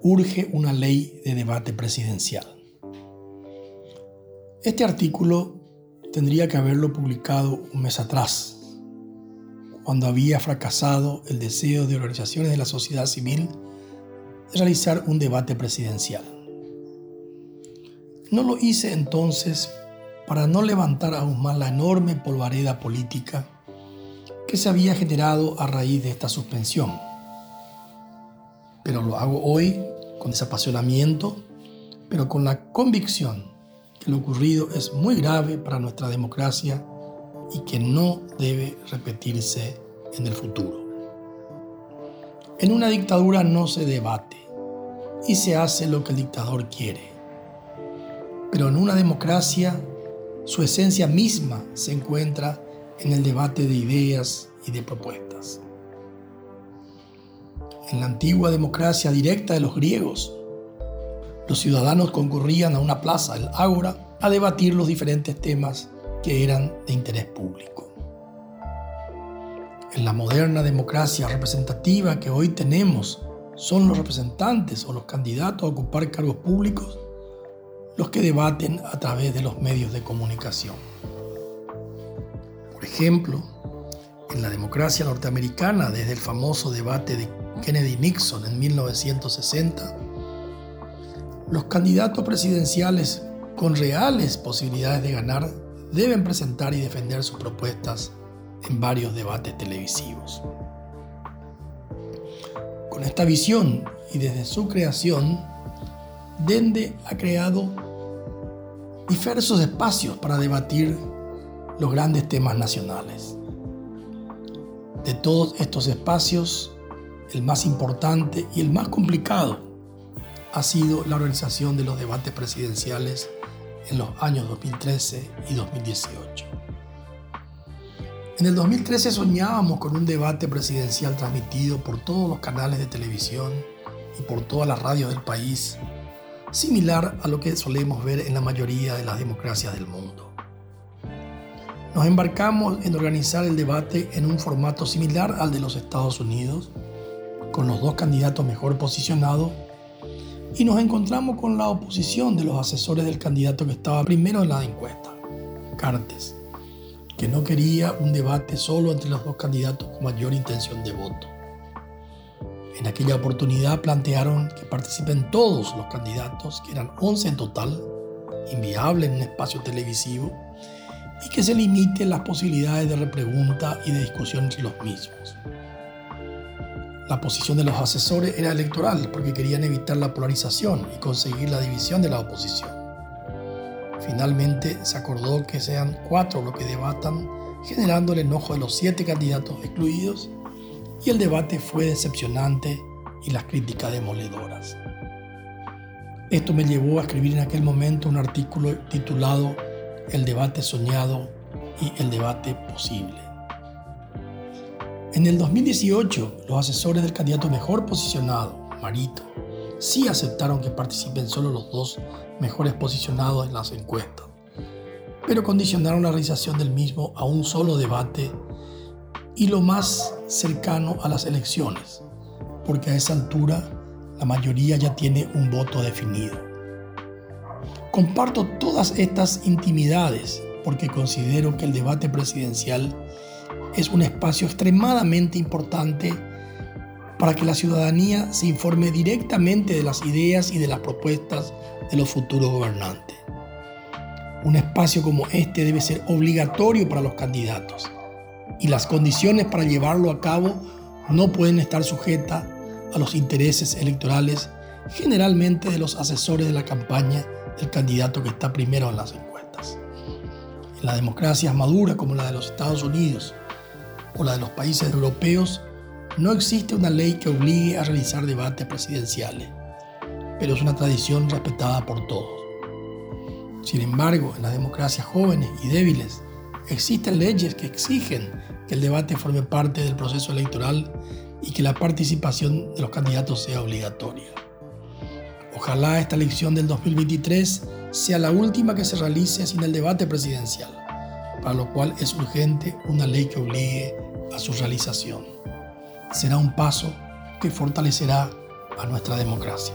Urge una ley de debate presidencial. Este artículo tendría que haberlo publicado un mes atrás, cuando había fracasado el deseo de organizaciones de la sociedad civil de realizar un debate presidencial. No lo hice entonces para no levantar aún más la enorme polvareda política que se había generado a raíz de esta suspensión. Pero lo hago hoy con desapasionamiento, pero con la convicción que lo ocurrido es muy grave para nuestra democracia y que no debe repetirse en el futuro. En una dictadura no se debate y se hace lo que el dictador quiere. Pero en una democracia su esencia misma se encuentra en el debate de ideas y de propuestas. En la antigua democracia directa de los griegos, los ciudadanos concurrían a una plaza, el ágora, a debatir los diferentes temas que eran de interés público. En la moderna democracia representativa que hoy tenemos, son los representantes o los candidatos a ocupar cargos públicos los que debaten a través de los medios de comunicación. Por ejemplo, en la democracia norteamericana, desde el famoso debate de Kennedy-Nixon en 1960, los candidatos presidenciales con reales posibilidades de ganar deben presentar y defender sus propuestas en varios debates televisivos. Con esta visión y desde su creación, Dende ha creado diversos espacios para debatir los grandes temas nacionales. De todos estos espacios, el más importante y el más complicado ha sido la organización de los debates presidenciales en los años 2013 y 2018. En el 2013 soñábamos con un debate presidencial transmitido por todos los canales de televisión y por todas las radios del país similar a lo que solemos ver en la mayoría de las democracias del mundo. Nos embarcamos en organizar el debate en un formato similar al de los Estados Unidos, con los dos candidatos mejor posicionados, y nos encontramos con la oposición de los asesores del candidato que estaba primero en la encuesta, Cartes, que no quería un debate solo entre los dos candidatos con mayor intención de voto. En aquella oportunidad plantearon que participen todos los candidatos, que eran 11 en total, inviable en un espacio televisivo, y que se limiten las posibilidades de repregunta y de discusión entre los mismos. La posición de los asesores era electoral porque querían evitar la polarización y conseguir la división de la oposición. Finalmente se acordó que sean cuatro los que debatan, generando el enojo de los siete candidatos excluidos y el debate fue decepcionante y las críticas demoledoras. Esto me llevó a escribir en aquel momento un artículo titulado El debate soñado y el debate posible. En el 2018, los asesores del candidato mejor posicionado, Marito, sí aceptaron que participen solo los dos mejores posicionados en las encuestas, pero condicionaron la realización del mismo a un solo debate y lo más cercano a las elecciones, porque a esa altura la mayoría ya tiene un voto definido. Comparto todas estas intimidades porque considero que el debate presidencial es un espacio extremadamente importante para que la ciudadanía se informe directamente de las ideas y de las propuestas de los futuros gobernantes. Un espacio como este debe ser obligatorio para los candidatos y las condiciones para llevarlo a cabo no pueden estar sujetas a los intereses electorales generalmente de los asesores de la campaña del candidato que está primero en las encuestas. En la democracia madura como la de los Estados Unidos o la de los países europeos, no existe una ley que obligue a realizar debates presidenciales, pero es una tradición respetada por todos. Sin embargo, en las democracias jóvenes y débiles, existen leyes que exigen que el debate forme parte del proceso electoral y que la participación de los candidatos sea obligatoria. Ojalá esta elección del 2023 sea la última que se realice sin el debate presidencial, para lo cual es urgente una ley que obligue a su realización. será un paso que fortalecerá a nuestra democracia.